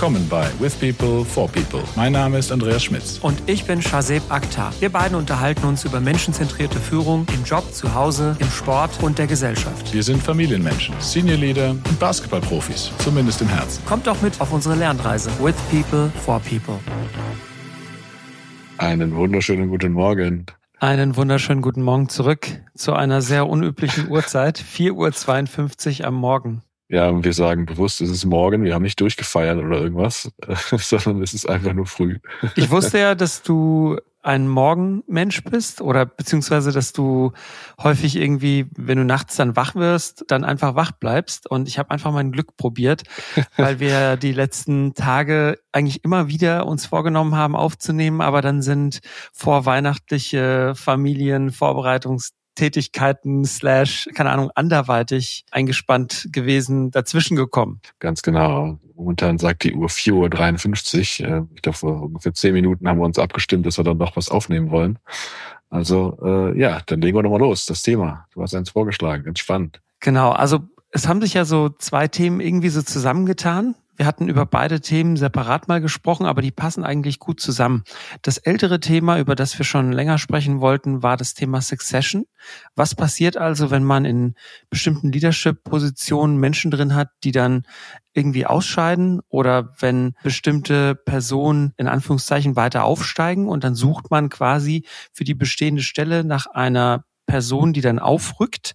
willkommen bei With People for People. Mein Name ist Andreas Schmitz. Und ich bin Shazeb Akhtar. Wir beiden unterhalten uns über menschenzentrierte Führung im Job, zu Hause, im Sport und der Gesellschaft. Wir sind Familienmenschen, Senior Leader und Basketballprofis, zumindest im Herzen. Kommt doch mit auf unsere Lernreise. With People for People. Einen wunderschönen guten Morgen. Einen wunderschönen guten Morgen zurück zu einer sehr unüblichen Uhrzeit, 4.52 Uhr am Morgen. Ja, wir sagen bewusst, es ist morgen, wir haben nicht durchgefeiert oder irgendwas, sondern es ist einfach nur früh. Ich wusste ja, dass du ein Morgenmensch bist oder beziehungsweise, dass du häufig irgendwie, wenn du nachts dann wach wirst, dann einfach wach bleibst. Und ich habe einfach mein Glück probiert, weil wir die letzten Tage eigentlich immer wieder uns vorgenommen haben aufzunehmen, aber dann sind vorweihnachtliche Familienvorbereitungs Tätigkeiten slash, keine Ahnung, anderweitig eingespannt gewesen, dazwischen gekommen. Ganz genau. Momentan sagt die Uhr 4.53 Uhr. Äh, ich glaube, vor ungefähr zehn Minuten haben wir uns abgestimmt, dass wir dann noch was aufnehmen wollen. Also äh, ja, dann legen wir nochmal los. Das Thema. Du hast eins vorgeschlagen, ganz spannend. Genau, also es haben sich ja so zwei Themen irgendwie so zusammengetan. Wir hatten über beide Themen separat mal gesprochen, aber die passen eigentlich gut zusammen. Das ältere Thema, über das wir schon länger sprechen wollten, war das Thema Succession. Was passiert also, wenn man in bestimmten Leadership-Positionen Menschen drin hat, die dann irgendwie ausscheiden oder wenn bestimmte Personen in Anführungszeichen weiter aufsteigen und dann sucht man quasi für die bestehende Stelle nach einer Person, die dann aufrückt.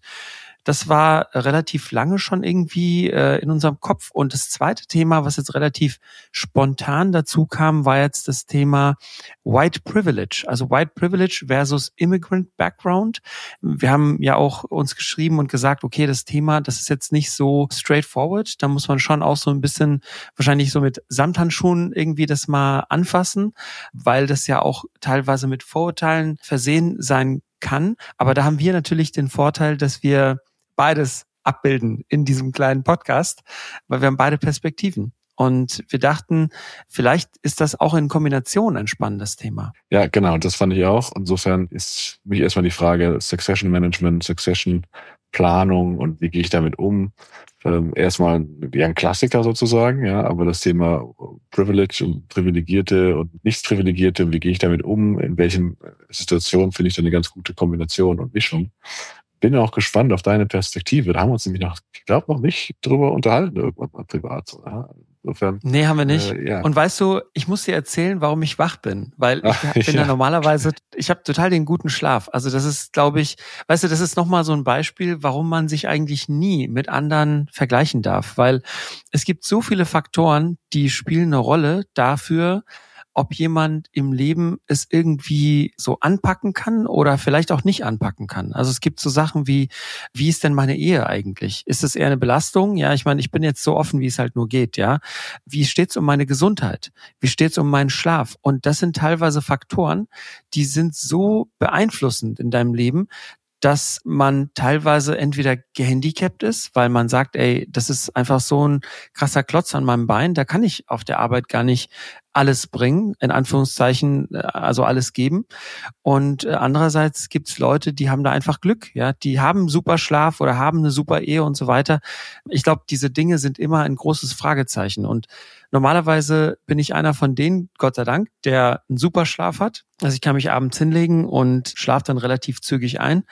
Das war relativ lange schon irgendwie äh, in unserem Kopf. Und das zweite Thema, was jetzt relativ spontan dazu kam, war jetzt das Thema White Privilege. Also White Privilege versus Immigrant Background. Wir haben ja auch uns geschrieben und gesagt, okay, das Thema, das ist jetzt nicht so straightforward. Da muss man schon auch so ein bisschen wahrscheinlich so mit Samthandschuhen irgendwie das mal anfassen, weil das ja auch teilweise mit Vorurteilen versehen sein kann. Aber da haben wir natürlich den Vorteil, dass wir beides abbilden in diesem kleinen Podcast, weil wir haben beide Perspektiven. Und wir dachten, vielleicht ist das auch in Kombination ein spannendes Thema. Ja, genau, das fand ich auch. Insofern ist mich erstmal die Frage Succession Management, Succession Planung und wie gehe ich damit um? Ähm, erstmal ja, ein Klassiker sozusagen, ja, aber das Thema Privilege und Privilegierte und Nichtprivilegierte, wie gehe ich damit um? In welchen Situationen finde ich da eine ganz gute Kombination und Mischung? Bin auch gespannt auf deine Perspektive. Da haben wir uns nämlich noch, ich glaube, noch nicht drüber unterhalten, irgendwann mal privat. Insofern, nee, haben wir nicht. Äh, ja. Und weißt du, ich muss dir erzählen, warum ich wach bin, weil ich Ach, bin ja. ja normalerweise, ich habe total den guten Schlaf. Also das ist, glaube ich, weißt du, das ist nochmal so ein Beispiel, warum man sich eigentlich nie mit anderen vergleichen darf, weil es gibt so viele Faktoren, die spielen eine Rolle dafür, ob jemand im Leben es irgendwie so anpacken kann oder vielleicht auch nicht anpacken kann. Also es gibt so Sachen wie, wie ist denn meine Ehe eigentlich? Ist es eher eine Belastung? Ja, ich meine, ich bin jetzt so offen, wie es halt nur geht, ja. Wie steht's um meine Gesundheit? Wie steht's um meinen Schlaf? Und das sind teilweise Faktoren, die sind so beeinflussend in deinem Leben, dass man teilweise entweder gehandicapt ist, weil man sagt, ey, das ist einfach so ein krasser Klotz an meinem Bein, da kann ich auf der Arbeit gar nicht alles bringen, in Anführungszeichen, äh, also alles geben. Und äh, andererseits gibt's Leute, die haben da einfach Glück, ja, die haben super Schlaf oder haben eine super Ehe und so weiter. Ich glaube, diese Dinge sind immer ein großes Fragezeichen. Und normalerweise bin ich einer von denen, Gott sei Dank, der einen super Schlaf hat. Also ich kann mich abends hinlegen und schlafe dann relativ zügig ein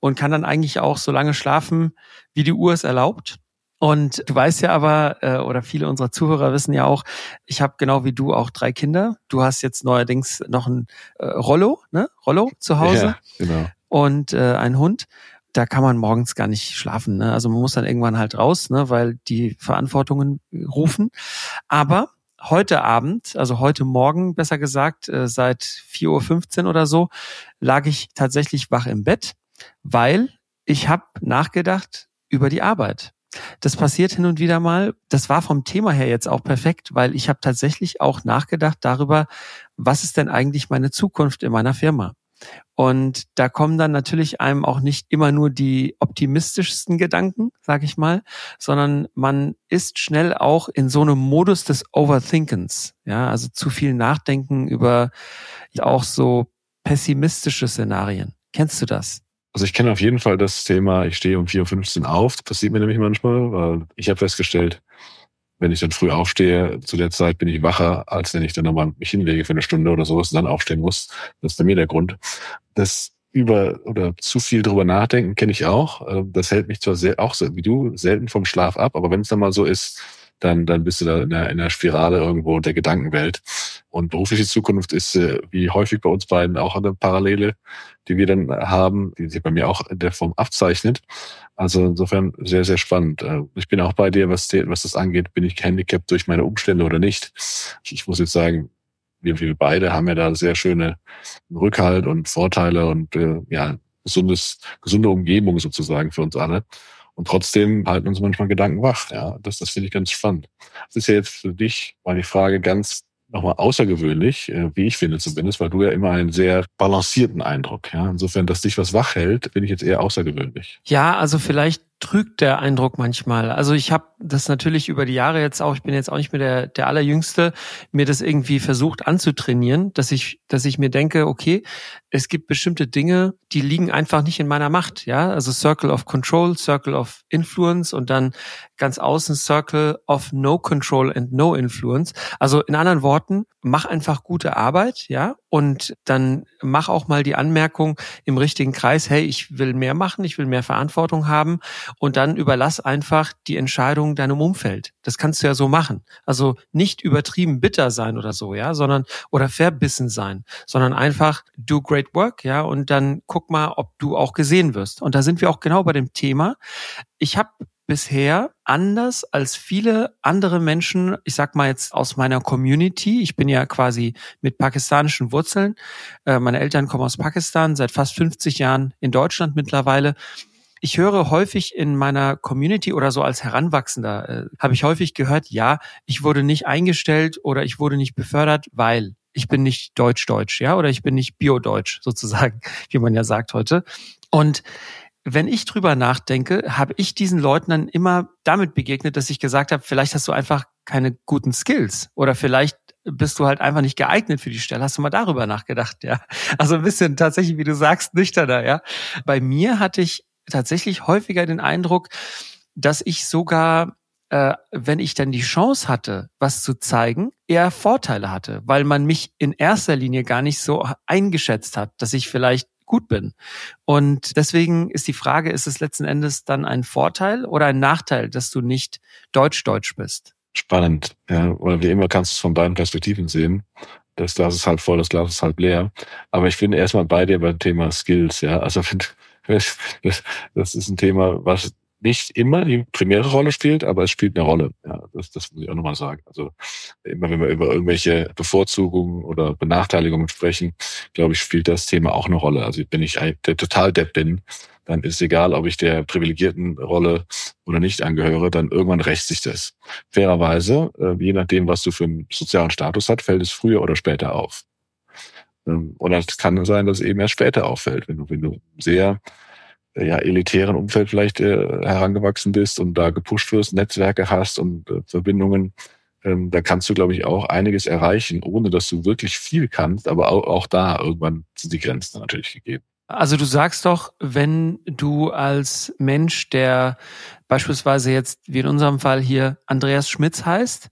und kann dann eigentlich auch so lange schlafen, wie die Uhr es erlaubt. Und du weißt ja aber, äh, oder viele unserer Zuhörer wissen ja auch, ich habe genau wie du auch drei Kinder. Du hast jetzt neuerdings noch ein äh, Rollo, ne? Rollo zu Hause. Ja, genau. Und äh, ein Hund. Da kann man morgens gar nicht schlafen. Ne? Also man muss dann irgendwann halt raus, ne? weil die Verantwortungen rufen. Aber heute Abend, also heute Morgen besser gesagt, äh, seit 4.15 Uhr oder so, lag ich tatsächlich wach im Bett, weil ich habe nachgedacht über die Arbeit. Das passiert hin und wieder mal. Das war vom Thema her jetzt auch perfekt, weil ich habe tatsächlich auch nachgedacht darüber, was ist denn eigentlich meine Zukunft in meiner Firma? Und da kommen dann natürlich einem auch nicht immer nur die optimistischsten Gedanken, sag ich mal, sondern man ist schnell auch in so einem Modus des Overthinkens. Ja, also zu viel Nachdenken über auch so pessimistische Szenarien. Kennst du das? Also ich kenne auf jeden Fall das Thema, ich stehe um 4.15 Uhr auf. Das passiert mir nämlich manchmal, weil ich habe festgestellt, wenn ich dann früh aufstehe, zu der Zeit bin ich wacher, als wenn ich dann nochmal mich hinlege für eine Stunde oder sowas und dann aufstehen muss. Das ist bei mir der Grund. Das über oder zu viel drüber nachdenken kenne ich auch. Ähm, das hält mich zwar sehr, auch so wie du selten vom Schlaf ab, aber wenn es dann mal so ist, dann, dann bist du da in einer, in einer Spirale irgendwo der Gedankenwelt. Und berufliche Zukunft ist, äh, wie häufig bei uns beiden, auch eine Parallele, die wir dann haben, die sich bei mir auch in der Form abzeichnet. Also insofern sehr, sehr spannend. Äh, ich bin auch bei dir, was, was das angeht, bin ich gehandicapt durch meine Umstände oder nicht. Ich muss jetzt sagen, wir, wir beide haben ja da sehr schöne Rückhalt und Vorteile und äh, ja, gesundes, gesunde Umgebung sozusagen für uns alle. Und trotzdem halten uns manchmal Gedanken wach. Ja, das, das finde ich ganz spannend. Das ist ja jetzt für dich mal die Frage ganz nochmal außergewöhnlich, äh, wie ich finde zumindest, weil du ja immer einen sehr balancierten Eindruck. Ja, insofern, dass dich was wach hält, finde ich jetzt eher außergewöhnlich. Ja, also vielleicht trügt der Eindruck manchmal. Also ich habe das natürlich über die Jahre jetzt auch, ich bin jetzt auch nicht mehr der, der allerjüngste, mir das irgendwie versucht anzutrainieren, dass ich, dass ich mir denke, okay, es gibt bestimmte Dinge, die liegen einfach nicht in meiner Macht, ja. Also Circle of Control, Circle of Influence und dann ganz außen Circle of No Control and No Influence. Also in anderen Worten, mach einfach gute Arbeit, ja, und dann mach auch mal die Anmerkung im richtigen Kreis, hey, ich will mehr machen, ich will mehr Verantwortung haben und dann überlass einfach die Entscheidung deinem Umfeld. Das kannst du ja so machen. Also nicht übertrieben bitter sein oder so, ja, sondern oder verbissen sein, sondern einfach do great work, ja, und dann guck mal, ob du auch gesehen wirst. Und da sind wir auch genau bei dem Thema. Ich habe bisher anders als viele andere Menschen, ich sag mal jetzt aus meiner Community, ich bin ja quasi mit pakistanischen Wurzeln, äh, meine Eltern kommen aus Pakistan, seit fast 50 Jahren in Deutschland mittlerweile ich höre häufig in meiner Community oder so als Heranwachsender, äh, habe ich häufig gehört, ja, ich wurde nicht eingestellt oder ich wurde nicht befördert, weil ich bin nicht deutsch-deutsch, ja, oder ich bin nicht bio-deutsch sozusagen, wie man ja sagt heute. Und wenn ich drüber nachdenke, habe ich diesen Leuten dann immer damit begegnet, dass ich gesagt habe, vielleicht hast du einfach keine guten Skills oder vielleicht bist du halt einfach nicht geeignet für die Stelle. Hast du mal darüber nachgedacht, ja? Also ein bisschen tatsächlich, wie du sagst, nüchterner, ja? Bei mir hatte ich tatsächlich häufiger den Eindruck, dass ich sogar, äh, wenn ich dann die Chance hatte, was zu zeigen, eher Vorteile hatte, weil man mich in erster Linie gar nicht so eingeschätzt hat, dass ich vielleicht gut bin. Und deswegen ist die Frage, ist es letzten Endes dann ein Vorteil oder ein Nachteil, dass du nicht deutsch-deutsch bist? Spannend, ja. Oder wie immer kannst du es von beiden Perspektiven sehen. Das Glas ist halb voll, das Glas ist halb leer. Aber ich bin erstmal bei dir beim Thema Skills, ja. Also das, das ist ein Thema, was nicht immer die primäre Rolle spielt, aber es spielt eine Rolle. Ja, das, das muss ich auch nochmal sagen. Also immer wenn wir über irgendwelche Bevorzugungen oder Benachteiligungen sprechen, glaube ich, spielt das Thema auch eine Rolle. Also wenn ich der total depp bin, dann ist egal, ob ich der privilegierten Rolle oder nicht angehöre, dann irgendwann rächt sich das. Fairerweise, äh, je nachdem, was du für einen sozialen Status hast, fällt es früher oder später auf. Ähm, und es kann sein, dass es eben erst später auffällt, wenn du, wenn du sehr äh, ja, elitären Umfeld vielleicht äh, herangewachsen bist und da gepusht wirst, Netzwerke hast und äh, Verbindungen, ähm, da kannst du, glaube ich, auch einiges erreichen, ohne dass du wirklich viel kannst. Aber auch, auch da irgendwann sind die Grenzen natürlich gegeben. Also du sagst doch, wenn du als Mensch, der beispielsweise jetzt, wie in unserem Fall hier, Andreas Schmitz heißt,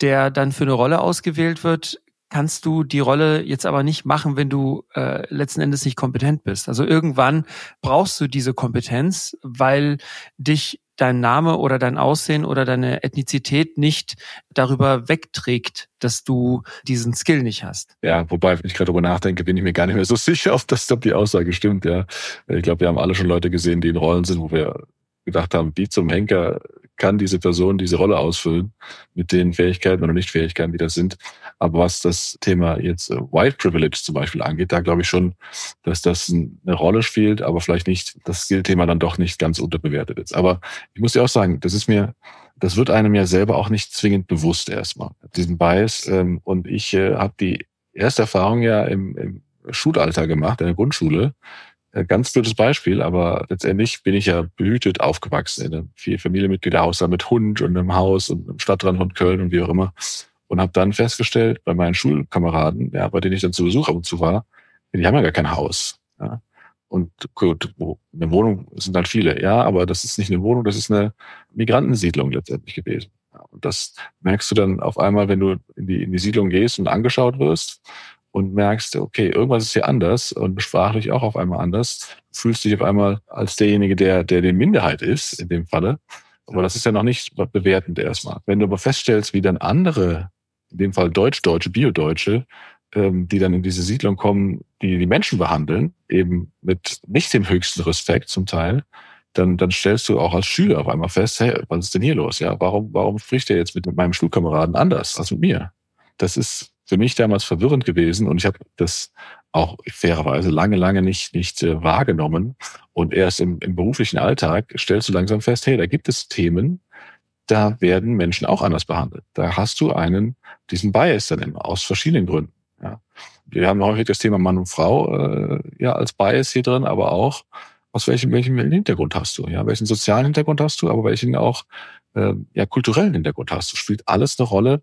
der dann für eine Rolle ausgewählt wird, kannst du die Rolle jetzt aber nicht machen, wenn du äh, letzten Endes nicht kompetent bist. Also irgendwann brauchst du diese Kompetenz, weil dich dein Name oder dein Aussehen oder deine Ethnizität nicht darüber wegträgt, dass du diesen Skill nicht hast. Ja, wobei, wenn ich gerade darüber nachdenke, bin ich mir gar nicht mehr so sicher, ob das ob die Aussage stimmt. Ja, ich glaube, wir haben alle schon Leute gesehen, die in Rollen sind, wo wir gedacht haben, wie zum Henker kann diese Person diese Rolle ausfüllen mit den Fähigkeiten oder Nichtfähigkeiten, die das sind. Aber was das Thema jetzt äh, White Privilege zum Beispiel angeht, da glaube ich schon, dass das eine Rolle spielt, aber vielleicht nicht das Skill-Thema dann doch nicht ganz unterbewertet ist. Aber ich muss ja auch sagen, das ist mir, das wird einem ja selber auch nicht zwingend bewusst erstmal, diesen Bias. Ähm, und ich äh, habe die erste Erfahrung ja im, im Schulalter gemacht, in der Grundschule, ganz blödes Beispiel, aber letztendlich bin ich ja behütet aufgewachsen in einem vier Familienmitgliederhaushalt mit Hund und einem Haus und einem Stadtrand von Köln und wie auch immer. Und habe dann festgestellt, bei meinen Schulkameraden, ja, bei denen ich dann zu Besuch ab und zu war, die haben ja gar kein Haus. Ja. Und gut, eine Wohnung sind halt viele, ja, aber das ist nicht eine Wohnung, das ist eine Migrantensiedlung letztendlich gewesen. Und das merkst du dann auf einmal, wenn du in die, in die Siedlung gehst und angeschaut wirst und merkst, okay, irgendwas ist hier anders und sprachlich auch auf einmal anders. Fühlst dich auf einmal als derjenige, der, der die Minderheit ist, in dem Falle. Aber das ist ja noch nicht bewertend erstmal. Wenn du aber feststellst, wie dann andere, in dem Fall Deutsch-Deutsche, Bio-Deutsche, ähm, die dann in diese Siedlung kommen, die die Menschen behandeln, eben mit nicht dem höchsten Respekt zum Teil, dann, dann stellst du auch als Schüler auf einmal fest, hey, was ist denn hier los? Ja, warum, warum spricht er jetzt mit meinem Schulkameraden anders als mit mir? Das ist für mich damals verwirrend gewesen und ich habe das auch fairerweise lange, lange nicht, nicht äh, wahrgenommen. Und erst im, im beruflichen Alltag stellst du langsam fest, hey, da gibt es Themen, da werden Menschen auch anders behandelt. Da hast du einen, diesen Bias dann immer, aus verschiedenen Gründen. Ja. Wir haben häufig das Thema Mann und Frau äh, ja als Bias hier drin, aber auch aus welchem, welchem Hintergrund hast du? Ja, welchen sozialen Hintergrund hast du, aber welchen auch äh, ja, kulturellen Hintergrund hast du? Spielt alles eine Rolle,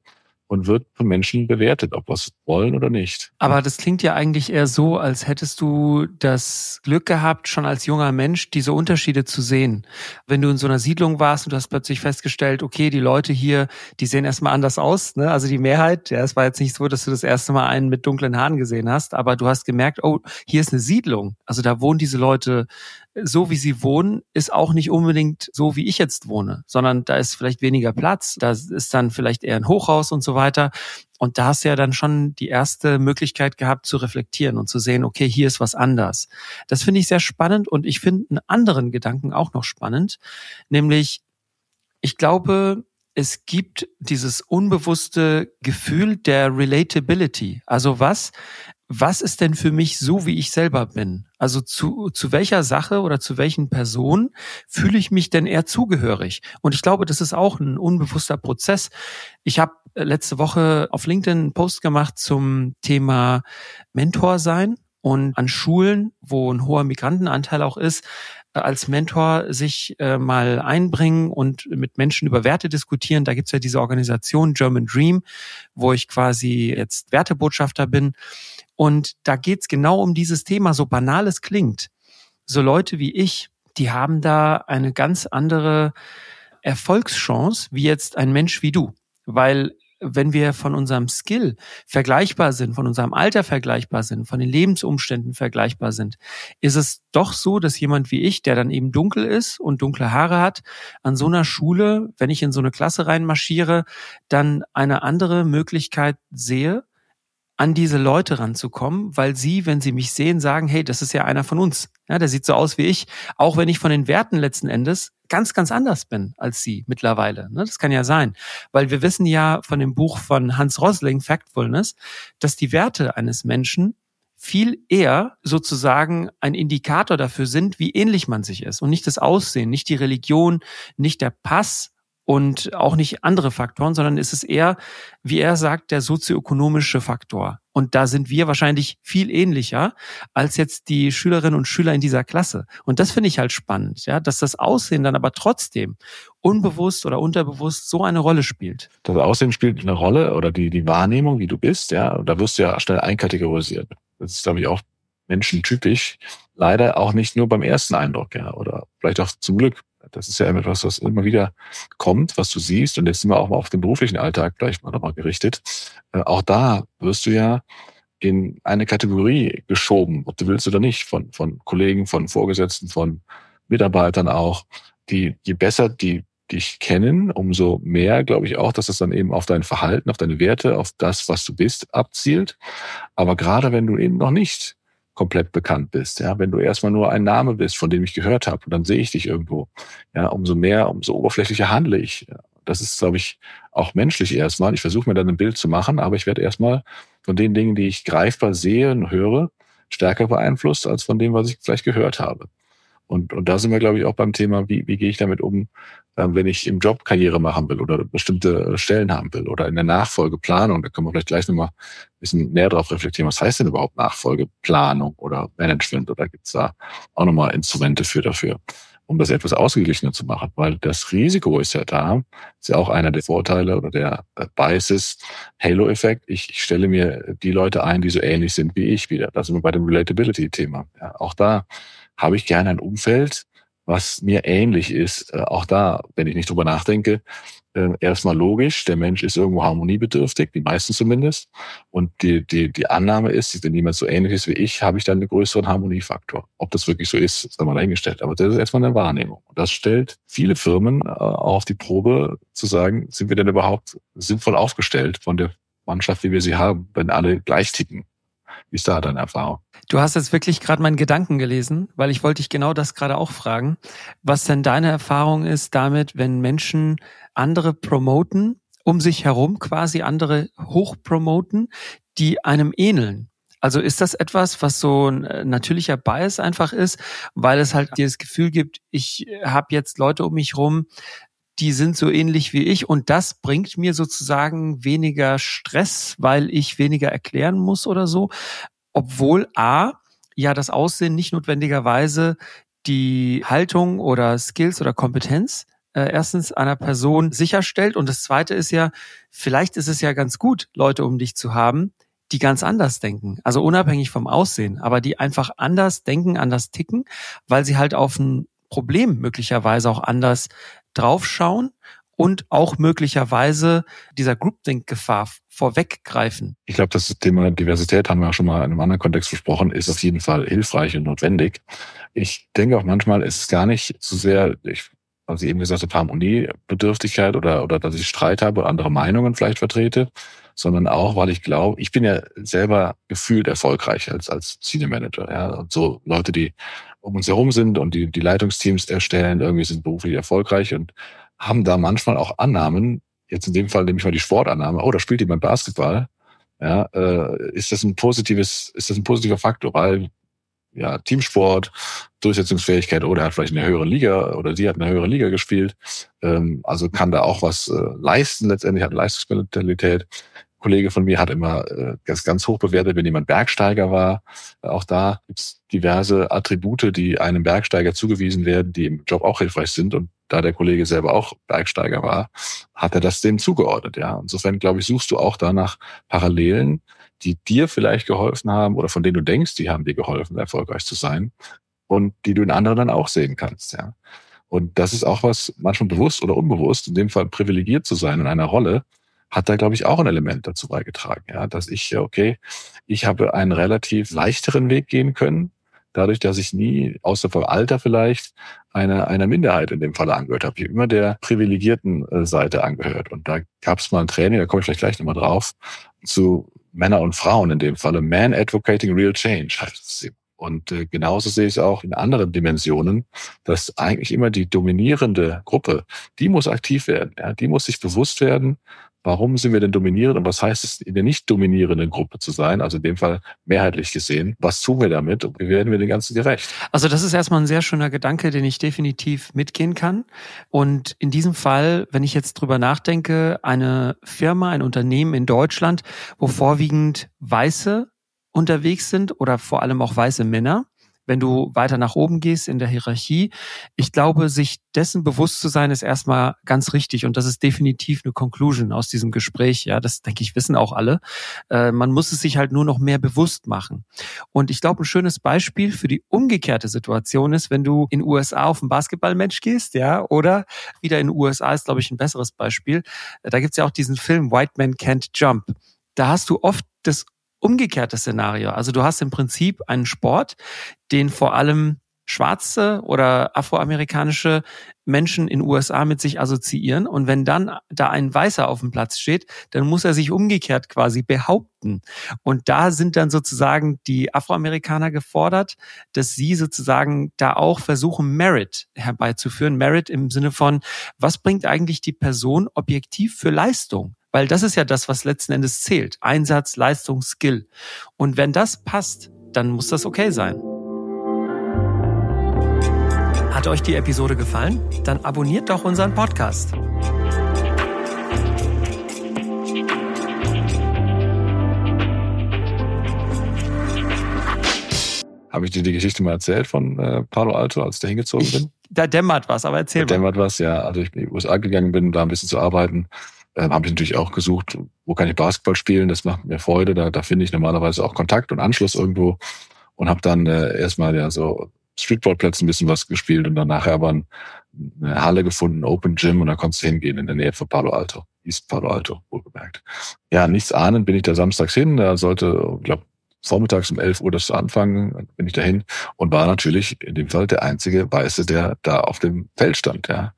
und wird von Menschen bewertet, ob es wollen oder nicht. Aber das klingt ja eigentlich eher so, als hättest du das Glück gehabt, schon als junger Mensch diese Unterschiede zu sehen. Wenn du in so einer Siedlung warst und du hast plötzlich festgestellt, okay, die Leute hier, die sehen erstmal anders aus, ne? Also die Mehrheit, ja, es war jetzt nicht so, dass du das erste Mal einen mit dunklen Haaren gesehen hast, aber du hast gemerkt, oh, hier ist eine Siedlung. Also da wohnen diese Leute so wie sie wohnen, ist auch nicht unbedingt so, wie ich jetzt wohne, sondern da ist vielleicht weniger Platz, da ist dann vielleicht eher ein Hochhaus und so weiter. Und da hast du ja dann schon die erste Möglichkeit gehabt zu reflektieren und zu sehen, okay, hier ist was anders. Das finde ich sehr spannend und ich finde einen anderen Gedanken auch noch spannend, nämlich ich glaube, es gibt dieses unbewusste Gefühl der Relatability. Also was, was ist denn für mich so, wie ich selber bin? Also zu, zu welcher Sache oder zu welchen Personen fühle ich mich denn eher zugehörig? Und ich glaube, das ist auch ein unbewusster Prozess. Ich habe letzte Woche auf LinkedIn einen Post gemacht zum Thema Mentor sein und an Schulen, wo ein hoher Migrantenanteil auch ist, als Mentor sich äh, mal einbringen und mit Menschen über Werte diskutieren. Da gibt's ja diese Organisation German Dream, wo ich quasi jetzt Wertebotschafter bin. Und da geht's genau um dieses Thema, so banal es klingt. So Leute wie ich, die haben da eine ganz andere Erfolgschance wie jetzt ein Mensch wie du. Weil wenn wir von unserem Skill vergleichbar sind, von unserem Alter vergleichbar sind, von den Lebensumständen vergleichbar sind, ist es doch so, dass jemand wie ich, der dann eben dunkel ist und dunkle Haare hat, an so einer Schule, wenn ich in so eine Klasse reinmarschiere, dann eine andere Möglichkeit sehe, an diese Leute ranzukommen, weil sie, wenn sie mich sehen, sagen, hey, das ist ja einer von uns. Ja, der sieht so aus wie ich, auch wenn ich von den Werten letzten Endes ganz, ganz anders bin als sie mittlerweile. Ne? Das kann ja sein, weil wir wissen ja von dem Buch von Hans Rosling, Factfulness, dass die Werte eines Menschen viel eher sozusagen ein Indikator dafür sind, wie ähnlich man sich ist und nicht das Aussehen, nicht die Religion, nicht der Pass, und auch nicht andere Faktoren, sondern ist es eher, wie er sagt, der sozioökonomische Faktor. Und da sind wir wahrscheinlich viel ähnlicher als jetzt die Schülerinnen und Schüler in dieser Klasse. Und das finde ich halt spannend, ja, dass das Aussehen dann aber trotzdem unbewusst oder unterbewusst so eine Rolle spielt. Das Aussehen spielt eine Rolle oder die, die Wahrnehmung, wie du bist, ja, da wirst du ja schnell einkategorisiert. Das ist, glaube ich, auch menschentypisch. Leider auch nicht nur beim ersten Eindruck, ja, oder vielleicht auch zum Glück das ist ja etwas, was immer wieder kommt, was du siehst. Und jetzt sind wir auch mal auf den beruflichen Alltag gleich mal nochmal gerichtet. Äh, auch da wirst du ja in eine Kategorie geschoben, ob du willst oder nicht, von, von Kollegen, von Vorgesetzten, von Mitarbeitern auch, die, je besser die dich kennen, umso mehr glaube ich auch, dass es dann eben auf dein Verhalten, auf deine Werte, auf das, was du bist, abzielt. Aber gerade wenn du eben noch nicht komplett bekannt bist. Ja, wenn du erstmal nur ein Name bist, von dem ich gehört habe, und dann sehe ich dich irgendwo. Ja, umso mehr, umso oberflächlicher handle ich. Das ist, glaube ich, auch menschlich erstmal. Ich versuche mir dann ein Bild zu machen, aber ich werde erstmal von den Dingen, die ich greifbar sehe und höre, stärker beeinflusst als von dem, was ich vielleicht gehört habe. Und, und da sind wir, glaube ich, auch beim Thema, wie, wie gehe ich damit um, äh, wenn ich im Job Karriere machen will oder bestimmte Stellen haben will oder in der Nachfolgeplanung. Da können wir vielleicht gleich nochmal ein bisschen näher drauf reflektieren. Was heißt denn überhaupt Nachfolgeplanung oder Management? Oder gibt es da auch nochmal Instrumente für dafür? um das etwas ausgeglichener zu machen, weil das Risiko ist ja da, ist ja auch einer der Vorteile oder der Biases, Halo-Effekt. Ich, ich stelle mir die Leute ein, die so ähnlich sind wie ich wieder. Da sind wir bei dem Relatability-Thema. Ja, auch da habe ich gerne ein Umfeld, was mir ähnlich ist. Äh, auch da, wenn ich nicht drüber nachdenke, äh, erstmal logisch, der Mensch ist irgendwo harmoniebedürftig, die meisten zumindest. Und die, die, die Annahme ist, wenn jemand so ähnlich ist wie ich, habe ich dann einen größeren Harmoniefaktor. Ob das wirklich so ist, ist mal dahingestellt. Aber das ist erstmal eine Wahrnehmung. Und das stellt viele Firmen äh, auf die Probe, zu sagen, sind wir denn überhaupt sinnvoll aufgestellt von der Mannschaft, wie wir sie haben, wenn alle gleich ticken? Wie ist da deine Erfahrung? Du hast jetzt wirklich gerade meinen Gedanken gelesen, weil ich wollte dich genau das gerade auch fragen, was denn deine Erfahrung ist damit, wenn Menschen andere promoten, um sich herum quasi andere hochpromoten, die einem ähneln. Also ist das etwas, was so ein äh, natürlicher Bias einfach ist, weil es halt dir das Gefühl gibt, ich habe jetzt Leute um mich rum, die sind so ähnlich wie ich und das bringt mir sozusagen weniger Stress, weil ich weniger erklären muss oder so, obwohl a ja das Aussehen nicht notwendigerweise die Haltung oder Skills oder Kompetenz äh, erstens einer Person sicherstellt und das zweite ist ja, vielleicht ist es ja ganz gut, Leute um dich zu haben, die ganz anders denken, also unabhängig vom Aussehen, aber die einfach anders denken, anders ticken, weil sie halt auf ein Problem möglicherweise auch anders draufschauen und auch möglicherweise dieser Groupthink-Gefahr vorweggreifen. Ich glaube, das Thema Diversität haben wir auch schon mal in einem anderen Kontext besprochen, ist auf jeden Fall hilfreich und notwendig. Ich denke auch manchmal ist es gar nicht so sehr, ich also eben gesagt habe, Harmoniebedürftigkeit oder, oder dass ich Streit habe oder andere Meinungen vielleicht vertrete, sondern auch, weil ich glaube, ich bin ja selber gefühlt erfolgreich als, als Senior Manager. Ja. Und so Leute, die um uns herum sind und die, die Leitungsteams erstellen, irgendwie sind beruflich erfolgreich und haben da manchmal auch Annahmen, jetzt in dem Fall nehme ich mal die Sportannahme, oh, da spielt jemand Basketball, ja, äh, ist das ein positives, ist das ein positiver Faktor, weil ja, Teamsport, Durchsetzungsfähigkeit oder er hat vielleicht in der höheren Liga oder sie hat in der höheren Liga gespielt, ähm, also kann da auch was äh, leisten, letztendlich hat Leistungsmentalität. Kollege von mir hat immer äh, das ganz hoch bewertet, wenn jemand Bergsteiger war. Auch da gibt's diverse Attribute, die einem Bergsteiger zugewiesen werden, die im Job auch hilfreich sind. Und da der Kollege selber auch Bergsteiger war, hat er das dem zugeordnet. Ja, insofern glaube ich, suchst du auch danach Parallelen, die dir vielleicht geholfen haben oder von denen du denkst, die haben dir geholfen, erfolgreich zu sein und die du in anderen dann auch sehen kannst. Ja, und das ist auch was manchmal bewusst oder unbewusst, in dem Fall privilegiert zu sein in einer Rolle, hat da, glaube ich, auch ein Element dazu beigetragen, ja, dass ich, okay, ich habe einen relativ leichteren Weg gehen können, dadurch, dass ich nie, außer vor Alter vielleicht, einer, einer Minderheit in dem Falle angehört habe. Ich habe immer der privilegierten äh, Seite angehört. Und da gab es mal ein Training, da komme ich vielleicht gleich nochmal drauf, zu Männer und Frauen in dem Falle. Man Advocating Real Change heißt es. Und äh, genauso sehe ich es auch in anderen Dimensionen, dass eigentlich immer die dominierende Gruppe, die muss aktiv werden. Ja, die muss sich bewusst werden, warum sind wir denn dominierend und was heißt es, in der nicht dominierenden Gruppe zu sein, also in dem Fall mehrheitlich gesehen. Was tun wir damit und wie werden wir den Ganzen gerecht? Also das ist erstmal ein sehr schöner Gedanke, den ich definitiv mitgehen kann. Und in diesem Fall, wenn ich jetzt drüber nachdenke, eine Firma, ein Unternehmen in Deutschland, wo vorwiegend Weiße unterwegs sind oder vor allem auch weiße Männer, wenn du weiter nach oben gehst in der Hierarchie. Ich glaube, sich dessen bewusst zu sein, ist erstmal ganz richtig. Und das ist definitiv eine Conclusion aus diesem Gespräch. Ja, das denke ich, wissen auch alle. Äh, man muss es sich halt nur noch mehr bewusst machen. Und ich glaube, ein schönes Beispiel für die umgekehrte Situation ist, wenn du in USA auf ein Basketballmatch gehst, ja, oder wieder in USA ist, glaube ich, ein besseres Beispiel. Da gibt's ja auch diesen Film White Man Can't Jump. Da hast du oft das umgekehrte Szenario. Also du hast im Prinzip einen Sport, den vor allem schwarze oder afroamerikanische Menschen in USA mit sich assoziieren. Und wenn dann da ein Weißer auf dem Platz steht, dann muss er sich umgekehrt quasi behaupten. Und da sind dann sozusagen die Afroamerikaner gefordert, dass sie sozusagen da auch versuchen, Merit herbeizuführen. Merit im Sinne von, was bringt eigentlich die Person objektiv für Leistung? Weil das ist ja das, was letzten Endes zählt. Einsatz, Leistung, Skill. Und wenn das passt, dann muss das okay sein. Hat euch die Episode gefallen? Dann abonniert doch unseren Podcast. Habe ich dir die Geschichte mal erzählt von äh, Palo Alto, als ich da hingezogen bin? Da dämmert was, aber erzähl da mal. dämmert was, ja. Also ich in die USA gegangen bin, da ein bisschen zu arbeiten äh, habe ich natürlich auch gesucht, wo kann ich Basketball spielen, das macht mir Freude, da, da finde ich normalerweise auch Kontakt und Anschluss irgendwo und habe dann äh, erstmal ja so Streetballplätzen ein bisschen was gespielt und dann nachher aber eine Halle gefunden, Open Gym und da konntest du hingehen in der Nähe von Palo Alto. East Palo Alto, wohlgemerkt. Ja, nichts ahnend bin ich da samstags hin. Da sollte, ich glaube, vormittags um 11 Uhr das anfangen, bin ich dahin und war natürlich in dem Fall der einzige Weiße, der da auf dem Feld stand. Ja.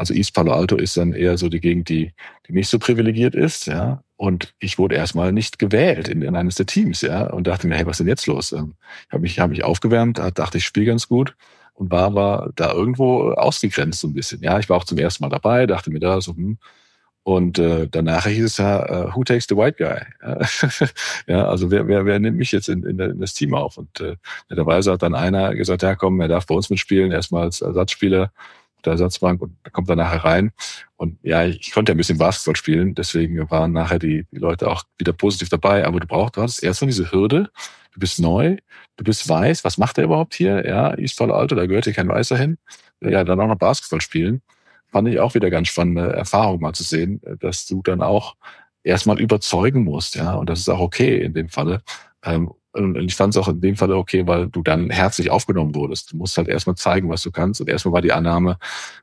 Also East Palo Alto ist dann eher so die Gegend, die, die nicht so privilegiert ist, ja. Und ich wurde erstmal nicht gewählt in, in eines der Teams, ja. Und dachte mir, hey, was ist denn jetzt los? Ähm, ich habe mich, hab mich aufgewärmt, dachte, ich spiele ganz gut und war aber da irgendwo ausgegrenzt so ein bisschen. Ja, ich war auch zum ersten Mal dabei, dachte mir da so, hm, und äh, danach hieß es ja, uh, who takes the white guy? ja, also wer, wer, wer nimmt mich jetzt in, in, in das Team auf? Und äh, netterweise hat dann einer gesagt, ja komm, er darf bei uns mitspielen, erstmal als Ersatzspieler der Ersatzbank und kommt dann nachher rein. Und ja, ich konnte ja ein bisschen Basketball spielen, deswegen waren nachher die, die Leute auch wieder positiv dabei. Aber du brauchst, du hattest erstmal diese Hürde, du bist neu, du bist weiß, was macht er überhaupt hier? Ja, East Palo Alto, da gehört hier kein Weißer hin. Ja, dann auch noch Basketball spielen fand ich auch wieder ganz spannende Erfahrung mal zu sehen, dass du dann auch erstmal überzeugen musst, ja, und das ist auch okay in dem Falle. Ähm, und ich fand es auch in dem Falle okay, weil du dann herzlich aufgenommen wurdest. Du musst halt erstmal zeigen, was du kannst. Und erstmal war die Annahme,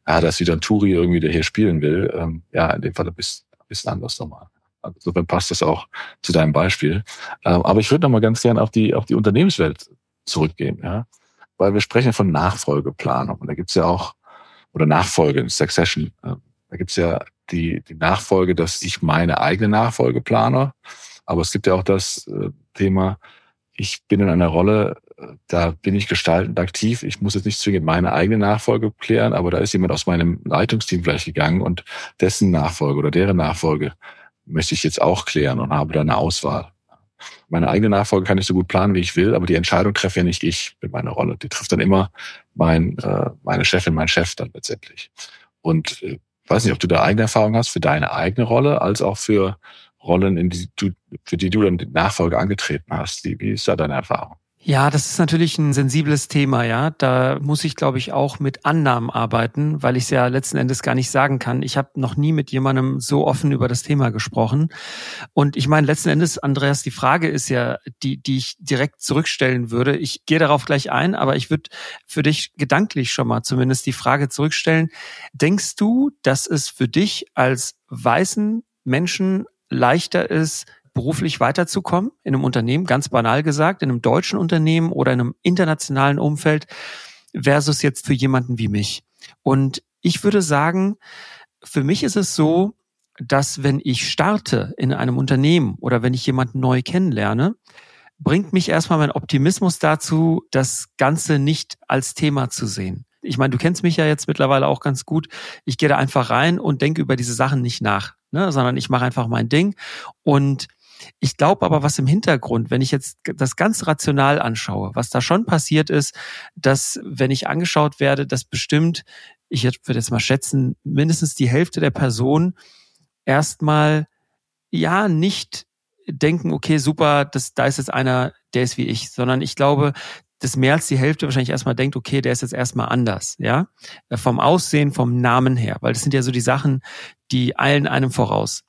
ja, dass wieder ein Turi irgendwie, der hier spielen will. Ähm, ja, in dem Falle bist bisschen anders nochmal. Also insofern passt das auch zu deinem Beispiel. Ähm, aber ich würde nochmal ganz gern auf die, auf die Unternehmenswelt zurückgehen, ja. Weil wir sprechen von Nachfolgeplanung. Und da gibt's ja auch oder Nachfolge in Succession. Ähm, da gibt's ja die, die Nachfolge, dass ich meine eigene Nachfolge plane. Aber es gibt ja auch das äh, Thema, ich bin in einer Rolle, da bin ich gestaltend aktiv. Ich muss jetzt nicht zwingend meine eigene Nachfolge klären, aber da ist jemand aus meinem Leitungsteam gleich gegangen und dessen Nachfolge oder deren Nachfolge möchte ich jetzt auch klären und habe da eine Auswahl. Meine eigene Nachfolge kann ich so gut planen, wie ich will, aber die Entscheidung treffe ja nicht ich mit meiner Rolle. Die trifft dann immer mein, äh, meine Chefin, mein Chef dann letztendlich. Und äh, weiß nicht, ob du da eigene Erfahrung hast für deine eigene Rolle, als auch für Rollen, in die du, für die du dann die Nachfolge angetreten hast. Wie, ist da deine Erfahrung? Ja, das ist natürlich ein sensibles Thema, ja. Da muss ich, glaube ich, auch mit Annahmen arbeiten, weil ich es ja letzten Endes gar nicht sagen kann. Ich habe noch nie mit jemandem so offen über das Thema gesprochen. Und ich meine, letzten Endes, Andreas, die Frage ist ja, die, die ich direkt zurückstellen würde. Ich gehe darauf gleich ein, aber ich würde für dich gedanklich schon mal zumindest die Frage zurückstellen. Denkst du, dass es für dich als weißen Menschen leichter ist, beruflich weiterzukommen in einem Unternehmen, ganz banal gesagt, in einem deutschen Unternehmen oder in einem internationalen Umfeld versus jetzt für jemanden wie mich. Und ich würde sagen, für mich ist es so, dass wenn ich starte in einem Unternehmen oder wenn ich jemanden neu kennenlerne, bringt mich erstmal mein Optimismus dazu, das Ganze nicht als Thema zu sehen. Ich meine, du kennst mich ja jetzt mittlerweile auch ganz gut. Ich gehe da einfach rein und denke über diese Sachen nicht nach, ne? sondern ich mache einfach mein Ding. Und ich glaube aber, was im Hintergrund, wenn ich jetzt das ganz rational anschaue, was da schon passiert ist, dass wenn ich angeschaut werde, dass bestimmt, ich würde jetzt mal schätzen, mindestens die Hälfte der Personen erstmal ja nicht denken, okay, super, das, da ist jetzt einer, der ist wie ich, sondern ich glaube, dass mehr als die Hälfte wahrscheinlich erstmal denkt, okay, der ist jetzt erstmal anders, ja, vom Aussehen, vom Namen her, weil das sind ja so die Sachen, die eilen einem voraus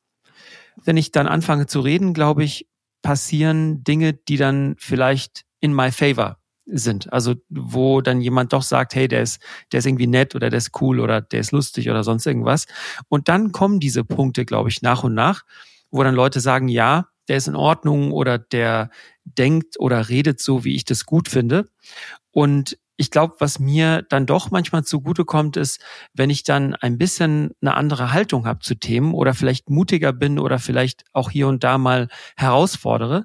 wenn ich dann anfange zu reden, glaube ich, passieren Dinge, die dann vielleicht in my favor sind. Also wo dann jemand doch sagt, hey, der ist, der ist irgendwie nett oder der ist cool oder der ist lustig oder sonst irgendwas. Und dann kommen diese Punkte, glaube ich, nach und nach, wo dann Leute sagen, ja, der ist in Ordnung oder der denkt oder redet so, wie ich das gut finde. Und ich glaube, was mir dann doch manchmal zugutekommt, ist, wenn ich dann ein bisschen eine andere Haltung habe zu Themen oder vielleicht mutiger bin oder vielleicht auch hier und da mal herausfordere,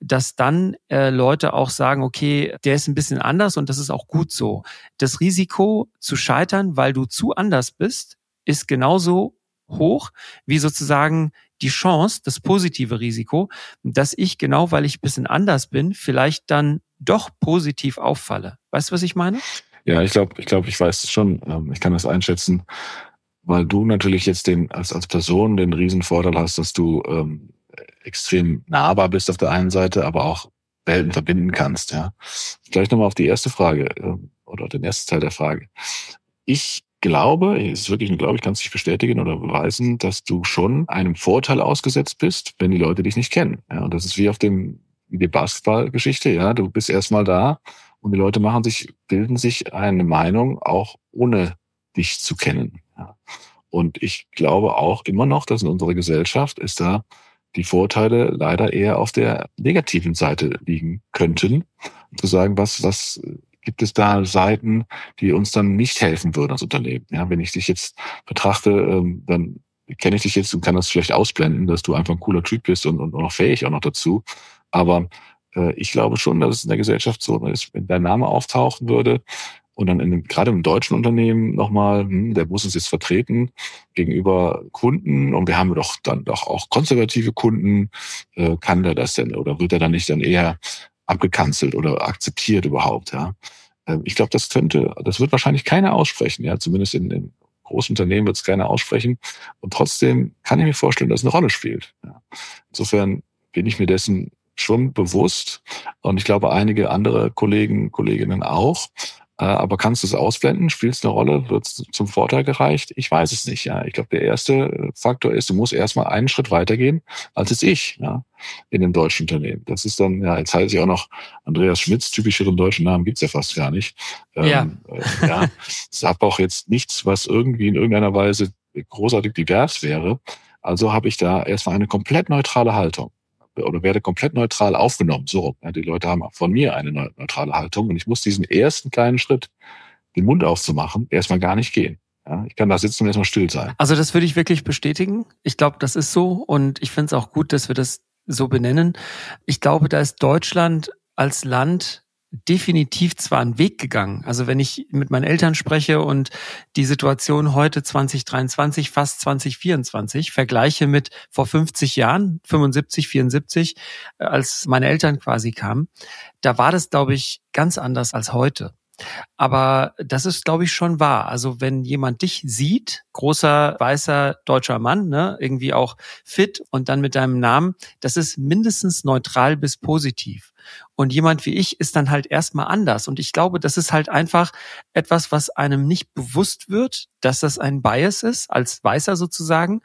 dass dann äh, Leute auch sagen, okay, der ist ein bisschen anders und das ist auch gut so. Das Risiko zu scheitern, weil du zu anders bist, ist genauso hoch wie sozusagen die Chance, das positive Risiko, dass ich genau, weil ich ein bisschen anders bin, vielleicht dann doch positiv auffalle. Weißt du, was ich meine? Ja, ich glaube, ich glaube, ich weiß es schon. Ähm, ich kann das einschätzen, weil du natürlich jetzt den als als Person den Riesenvorteil hast, dass du ähm, extrem nahbar bist auf der einen Seite, aber auch Welten verbinden kannst. Ja. Gleich nochmal auf die erste Frage äh, oder den ersten Teil der Frage. Ich glaube, ist wirklich ein Glaube, ich kann es nicht bestätigen oder beweisen, dass du schon einem Vorteil ausgesetzt bist, wenn die Leute dich nicht kennen. Ja, und das ist wie auf dem die Basketballgeschichte, ja, du bist erstmal da Und die Leute machen sich, bilden sich eine Meinung auch ohne dich zu kennen. Ja. Und ich glaube auch immer noch, dass in unserer Gesellschaft ist da die Vorteile leider eher auf der negativen Seite liegen könnten. Zu sagen, was, was gibt es da Seiten, die uns dann nicht helfen würden als Unternehmen. Ja, wenn ich dich jetzt betrachte, ähm, dann kenne ich dich jetzt und kann das vielleicht ausblenden, dass du einfach ein cooler Typ bist und, und auch fähig auch noch dazu. Aber äh, ich glaube schon, dass es in der Gesellschaft so ist, wenn dein Name auftauchen würde und dann in, gerade im deutschen Unternehmen nochmal, hm, der muss uns jetzt vertreten gegenüber Kunden und wir haben doch dann doch auch konservative Kunden, äh, kann der das denn oder wird er dann nicht dann eher abgekanzelt oder akzeptiert überhaupt, ja? Äh, ich glaube, das könnte, das wird wahrscheinlich keiner aussprechen, ja, zumindest in, in großen Unternehmen wird es keiner aussprechen. Und trotzdem kann ich mir vorstellen, dass es eine Rolle spielt. Ja. Insofern bin ich mir dessen schon bewusst und ich glaube einige andere Kollegen, Kolleginnen auch. Äh, aber kannst du es ausblenden? Spielt es eine Rolle? Wird es zum Vorteil gereicht? Ich weiß es nicht. Ja, ich glaube, der erste Faktor ist, du musst erstmal einen Schritt weitergehen als es ich. Ja, in dem deutschen Unternehmen. Das ist dann, ja, jetzt heiße ich auch noch Andreas Schmitz, typischeren deutschen Namen gibt's ja fast gar nicht. Ja. Ähm, äh, ja, ich habe auch jetzt nichts, was irgendwie in irgendeiner Weise großartig divers wäre. Also habe ich da erstmal eine komplett neutrale Haltung oder werde komplett neutral aufgenommen. So, ja, die Leute haben von mir eine neutrale Haltung und ich muss diesen ersten kleinen Schritt, den Mund aufzumachen, erstmal gar nicht gehen. Ja, ich kann da sitzen und erstmal still sein. Also das würde ich wirklich bestätigen. Ich glaube, das ist so und ich finde es auch gut, dass wir das so benennen. Ich glaube, da ist Deutschland als Land definitiv zwar einen Weg gegangen. Also wenn ich mit meinen Eltern spreche und die Situation heute 2023, fast 2024 vergleiche mit vor 50 Jahren, 75, 74, äh, als meine Eltern quasi kamen, da war das, glaube ich, ganz anders als heute. Aber das ist, glaube ich, schon wahr. Also wenn jemand dich sieht, großer, weißer, deutscher Mann, ne, irgendwie auch fit und dann mit deinem Namen, das ist mindestens neutral bis positiv. Und jemand wie ich ist dann halt erstmal anders. Und ich glaube, das ist halt einfach etwas, was einem nicht bewusst wird, dass das ein Bias ist, als Weißer sozusagen.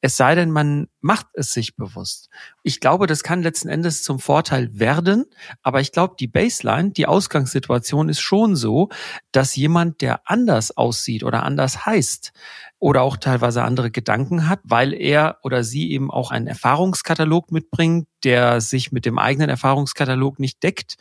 Es sei denn, man macht es sich bewusst. Ich glaube, das kann letzten Endes zum Vorteil werden, aber ich glaube, die Baseline, die Ausgangssituation ist schon so, dass jemand, der anders aussieht oder anders heißt, oder auch teilweise andere Gedanken hat, weil er oder sie eben auch einen Erfahrungskatalog mitbringt, der sich mit dem eigenen Erfahrungskatalog nicht deckt.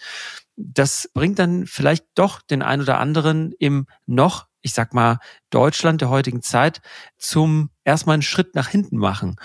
Das bringt dann vielleicht doch den ein oder anderen im noch ich sag mal, Deutschland der heutigen Zeit zum erstmal einen Schritt nach hinten machen.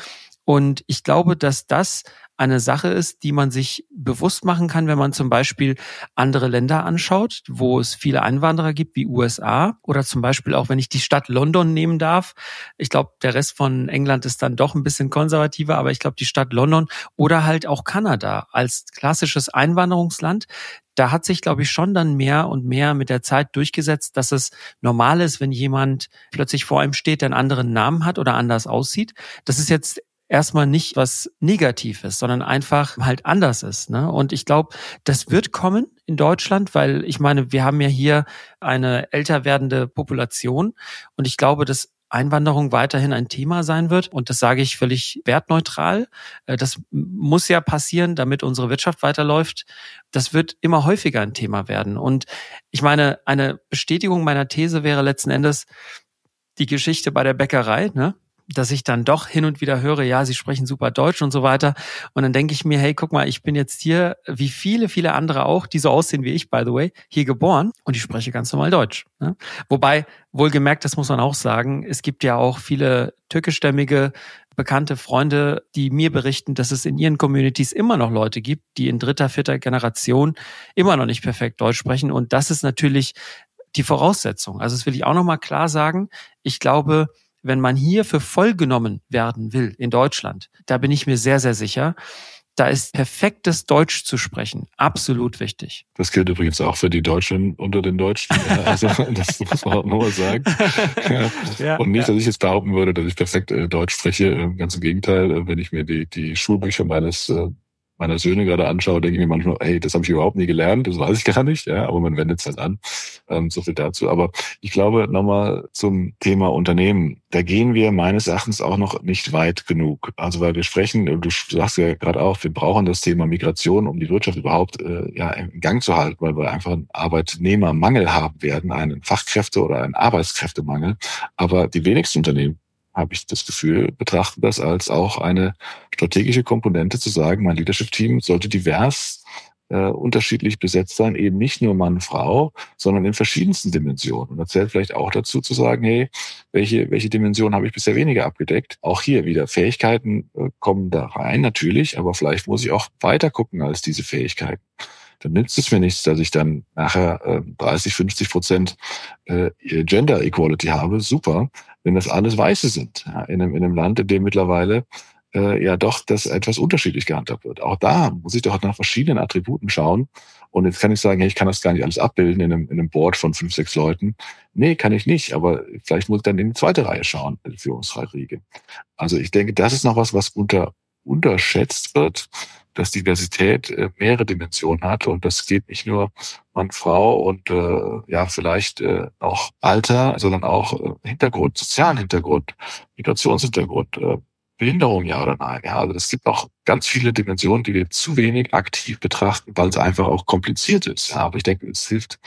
Und ich glaube, dass das eine Sache ist, die man sich bewusst machen kann, wenn man zum Beispiel andere Länder anschaut, wo es viele Einwanderer gibt, wie USA oder zum Beispiel auch, wenn ich die Stadt London nehmen darf. Ich glaube, der Rest von England ist dann doch ein bisschen konservativer, aber ich glaube, die Stadt London oder halt auch Kanada als klassisches Einwanderungsland, da hat sich, glaube ich, schon dann mehr und mehr mit der Zeit durchgesetzt, dass es normal ist, wenn jemand plötzlich vor einem steht, der einen anderen Namen hat oder anders aussieht. Das ist jetzt erstmal nicht was Negatives, sondern einfach halt anders ist. Ne? Und ich glaube, das wird kommen in Deutschland, weil ich meine, wir haben ja hier eine älter werdende Population und ich glaube, dass Einwanderung weiterhin ein Thema sein wird. Und das sage ich völlig wertneutral. Äh, das muss ja passieren, damit unsere Wirtschaft weiterläuft. Das wird immer häufiger ein Thema werden. Und ich meine, eine Bestätigung meiner These wäre letzten Endes die Geschichte bei der Bäckerei. Ne? Dass ich dann doch hin und wieder höre, ja, sie sprechen super Deutsch und so weiter. Und dann denke ich mir, hey, guck mal, ich bin jetzt hier, wie viele, viele andere auch, die so aussehen wie ich, by the way, hier geboren und ich spreche ganz normal Deutsch. Ne? Wobei, wohlgemerkt, das muss man auch sagen, es gibt ja auch viele türkischstämmige bekannte Freunde, die mir berichten, dass es in ihren Communities immer noch Leute gibt, die in dritter, vierter Generation immer noch nicht perfekt Deutsch sprechen. Und das ist natürlich die Voraussetzung. Also das will ich auch nochmal klar sagen. Ich glaube, wenn man hier für voll genommen werden will in Deutschland, da bin ich mir sehr, sehr sicher, da ist perfektes Deutsch zu sprechen absolut wichtig. Das gilt übrigens auch für die Deutschen unter den Deutschen. Also das muss man auch nochmal sagen. Ja. Und nicht, dass ich jetzt behaupten würde, dass ich perfekt äh, Deutsch spreche. Ganz im Gegenteil, äh, wenn ich mir die, die Schulbücher meines äh, meiner Söhne gerade anschaue, denke ich mir manchmal, hey, das habe ich überhaupt nie gelernt, das weiß ich gar nicht, ja, aber man wendet es halt an. Ähm, so viel dazu. Aber ich glaube, nochmal zum Thema Unternehmen. Da gehen wir meines Erachtens auch noch nicht weit genug. Also weil wir sprechen, du sagst ja gerade auch, wir brauchen das Thema Migration, um die Wirtschaft überhaupt äh, ja, in Gang zu halten, weil wir einfach einen Arbeitnehmermangel haben werden, einen Fachkräfte- oder einen Arbeitskräftemangel. Aber die wenigsten Unternehmen habe ich das Gefühl, betrachten das als auch eine strategische Komponente zu sagen, mein Leadership-Team sollte divers äh, unterschiedlich besetzt sein, eben nicht nur Mann, Frau, sondern in verschiedensten Dimensionen. Und das zählt vielleicht auch dazu zu sagen, hey, welche, welche Dimension habe ich bisher weniger abgedeckt? Auch hier wieder Fähigkeiten äh, kommen da rein, natürlich, aber vielleicht muss ich auch weiter gucken als diese Fähigkeiten dann nützt es mir nichts, dass ich dann nachher äh, 30, 50 Prozent äh, Gender Equality habe. Super, wenn das alles Weiße sind. Ja, in, einem, in einem Land, in dem mittlerweile äh, ja doch das etwas unterschiedlich gehandhabt wird. Auch da muss ich doch nach verschiedenen Attributen schauen. Und jetzt kann ich sagen, hey, ich kann das gar nicht alles abbilden in einem, in einem Board von fünf, sechs Leuten. Nee, kann ich nicht. Aber vielleicht muss ich dann in die zweite Reihe schauen, in die Führungsriege. Also ich denke, das ist noch was, was unter, unterschätzt wird, dass Diversität äh, mehrere Dimensionen hat. Und das geht nicht nur Mann, Frau und äh, ja, vielleicht äh, auch Alter, sondern auch äh, Hintergrund, sozialen Hintergrund, Migrationshintergrund, äh, Behinderung, ja oder nein. Ja, also es gibt auch ganz viele Dimensionen, die wir zu wenig aktiv betrachten, weil es einfach auch kompliziert ist. Ja, aber ich denke, es hilft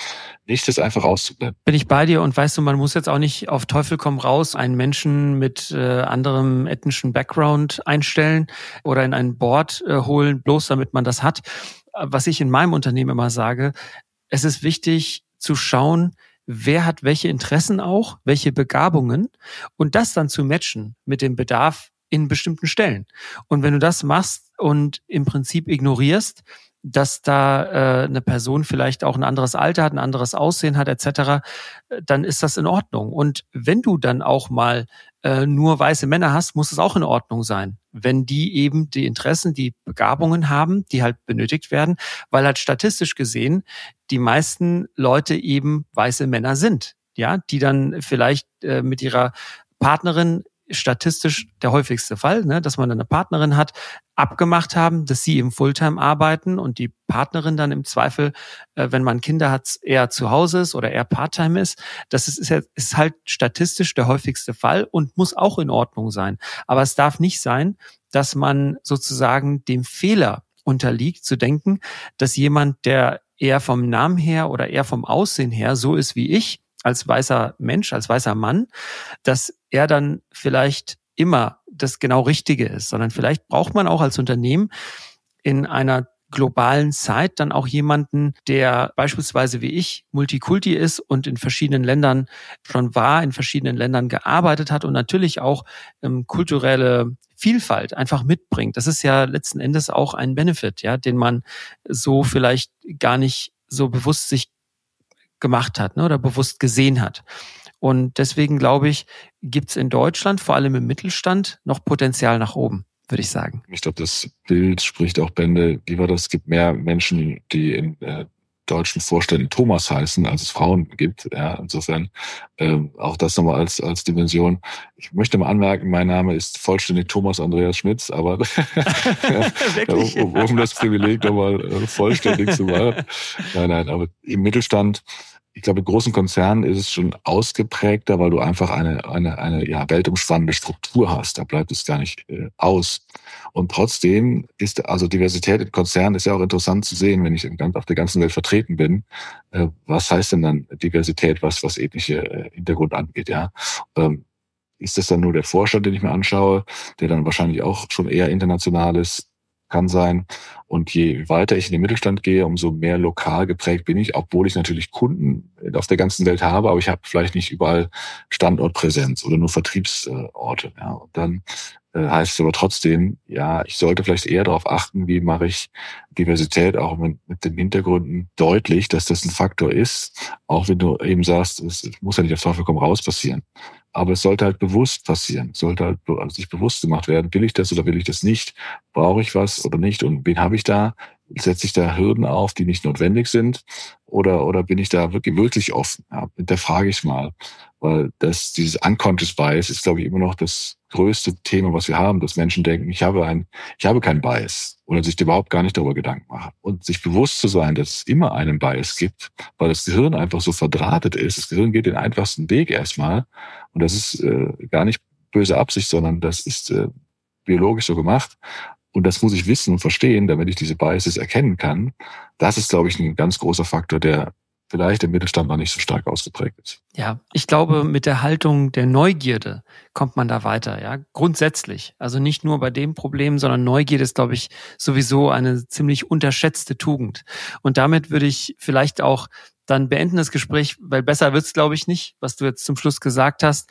nicht, das einfach auszublenden. Bin ich bei dir und weißt du, man muss jetzt auch nicht auf Teufel komm raus einen Menschen mit äh, anderem ethnischen Background einstellen oder in ein Board äh, holen, bloß damit man das hat. Was ich in meinem Unternehmen immer sage, es ist wichtig zu schauen, wer hat welche Interessen auch, welche Begabungen und das dann zu matchen mit dem Bedarf in bestimmten Stellen. Und wenn du das machst und im Prinzip ignorierst, dass da äh, eine Person vielleicht auch ein anderes Alter hat, ein anderes Aussehen hat, etc., dann ist das in Ordnung. Und wenn du dann auch mal äh, nur weiße Männer hast, muss es auch in Ordnung sein, wenn die eben die Interessen, die Begabungen haben, die halt benötigt werden, weil halt statistisch gesehen die meisten Leute eben weiße Männer sind, ja, die dann vielleicht äh, mit ihrer Partnerin statistisch der häufigste Fall, ne, dass man eine Partnerin hat, abgemacht haben, dass sie im Fulltime arbeiten und die Partnerin dann im Zweifel, äh, wenn man Kinder hat, eher zu Hause ist oder eher Parttime ist. Das ist, ist, ist halt statistisch der häufigste Fall und muss auch in Ordnung sein. Aber es darf nicht sein, dass man sozusagen dem Fehler unterliegt, zu denken, dass jemand, der eher vom Namen her oder eher vom Aussehen her so ist wie ich, als weißer Mensch, als weißer Mann, dass er dann vielleicht immer das genau Richtige ist, sondern vielleicht braucht man auch als Unternehmen in einer globalen Zeit dann auch jemanden, der beispielsweise wie ich Multikulti ist und in verschiedenen Ländern schon war, in verschiedenen Ländern gearbeitet hat und natürlich auch ähm, kulturelle Vielfalt einfach mitbringt. Das ist ja letzten Endes auch ein Benefit, ja, den man so vielleicht gar nicht so bewusst sich gemacht hat ne, oder bewusst gesehen hat. Und deswegen glaube ich, gibt es in Deutschland, vor allem im Mittelstand, noch Potenzial nach oben, würde ich sagen. Ich glaube, das Bild spricht auch Bände. Wie war das? Es gibt mehr Menschen, die in äh, deutschen Vorständen Thomas heißen, als es Frauen gibt. Ja, insofern ähm, auch das nochmal als, als Dimension. Ich möchte mal anmerken, mein Name ist vollständig Thomas Andreas Schmitz, aber um, um das Privileg nochmal äh, vollständig zu machen. Nein, nein, aber im Mittelstand ich glaube, in großen Konzernen ist es schon ausgeprägter, weil du einfach eine, eine, eine ja, weltumspannende Struktur hast. Da bleibt es gar nicht äh, aus. Und trotzdem ist, also Diversität in Konzernen ist ja auch interessant zu sehen, wenn ich auf der ganzen Welt vertreten bin. Äh, was heißt denn dann Diversität, was, was ethnische äh, Hintergrund angeht, ja? Ähm, ist das dann nur der Vorstand, den ich mir anschaue, der dann wahrscheinlich auch schon eher international ist? Kann sein. Und je weiter ich in den Mittelstand gehe, umso mehr lokal geprägt bin ich, obwohl ich natürlich Kunden auf der ganzen Welt habe, aber ich habe vielleicht nicht überall Standortpräsenz oder nur Vertriebsorte. Ja. Und dann äh, heißt es aber trotzdem, ja, ich sollte vielleicht eher darauf achten, wie mache ich Diversität auch mit, mit den Hintergründen deutlich, dass das ein Faktor ist, auch wenn du eben sagst, es muss ja nicht auf Teufel komm raus passieren. Aber es sollte halt bewusst passieren. Sollte halt also sich bewusst gemacht werden, will ich das oder will ich das nicht? Brauche ich was oder nicht? Und wen habe ich da? Setze ich da Hürden auf, die nicht notwendig sind? Oder, oder bin ich da wirklich, wirklich offen? Ja, da frage ich mal. Weil das, dieses Unconscious Bias ist, glaube ich, immer noch das größte Thema, was wir haben, dass Menschen denken, ich habe ein, ich habe keinen Bias. Oder sich überhaupt gar nicht darüber Gedanken machen. Und sich bewusst zu sein, dass es immer einen Bias gibt, weil das Gehirn einfach so verdrahtet ist. Das Gehirn geht den einfachsten Weg erstmal. Und das ist äh, gar nicht böse Absicht, sondern das ist äh, biologisch so gemacht. Und das muss ich wissen und verstehen, damit ich diese Biases erkennen kann. Das ist, glaube ich, ein ganz großer Faktor, der vielleicht im Mittelstand noch nicht so stark ausgeprägt ist. Ja, ich glaube, mit der Haltung der Neugierde kommt man da weiter, ja, grundsätzlich. Also nicht nur bei dem Problem, sondern Neugierde ist, glaube ich, sowieso eine ziemlich unterschätzte Tugend. Und damit würde ich vielleicht auch dann beenden das Gespräch, weil besser wird's, glaube ich, nicht, was du jetzt zum Schluss gesagt hast.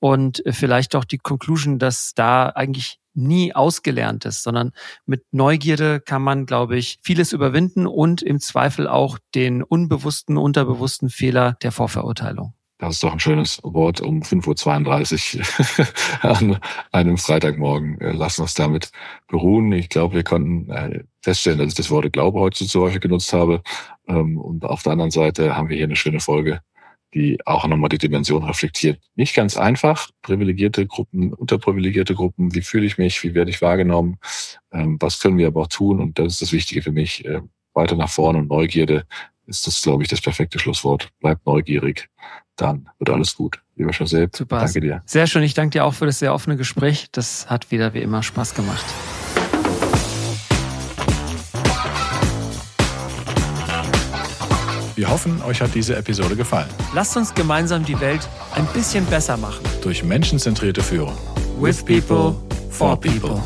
Und vielleicht auch die Conclusion, dass da eigentlich nie ausgelernt ist, sondern mit Neugierde kann man, glaube ich, vieles überwinden und im Zweifel auch den unbewussten, unterbewussten Fehler der Vorverurteilung. Das ist doch ein schönes Wort um 5.32 Uhr an einem Freitagmorgen. Äh, lassen wir es damit beruhen. Ich glaube, wir konnten äh, feststellen, dass ich das Wort Glaube heute zu häufig genutzt habe. Ähm, und auf der anderen Seite haben wir hier eine schöne Folge die auch nochmal die Dimension reflektiert. Nicht ganz einfach, privilegierte Gruppen, unterprivilegierte Gruppen, wie fühle ich mich, wie werde ich wahrgenommen, ähm, was können wir aber auch tun und das ist das Wichtige für mich, äh, weiter nach vorne und Neugierde ist das, glaube ich, das perfekte Schlusswort. Bleibt neugierig, dann wird alles gut. Lieber José, Super. danke dir. Sehr schön, ich danke dir auch für das sehr offene Gespräch. Das hat wieder wie immer Spaß gemacht. Wir hoffen, euch hat diese Episode gefallen. Lasst uns gemeinsam die Welt ein bisschen besser machen. Durch menschenzentrierte Führung. With people, for people.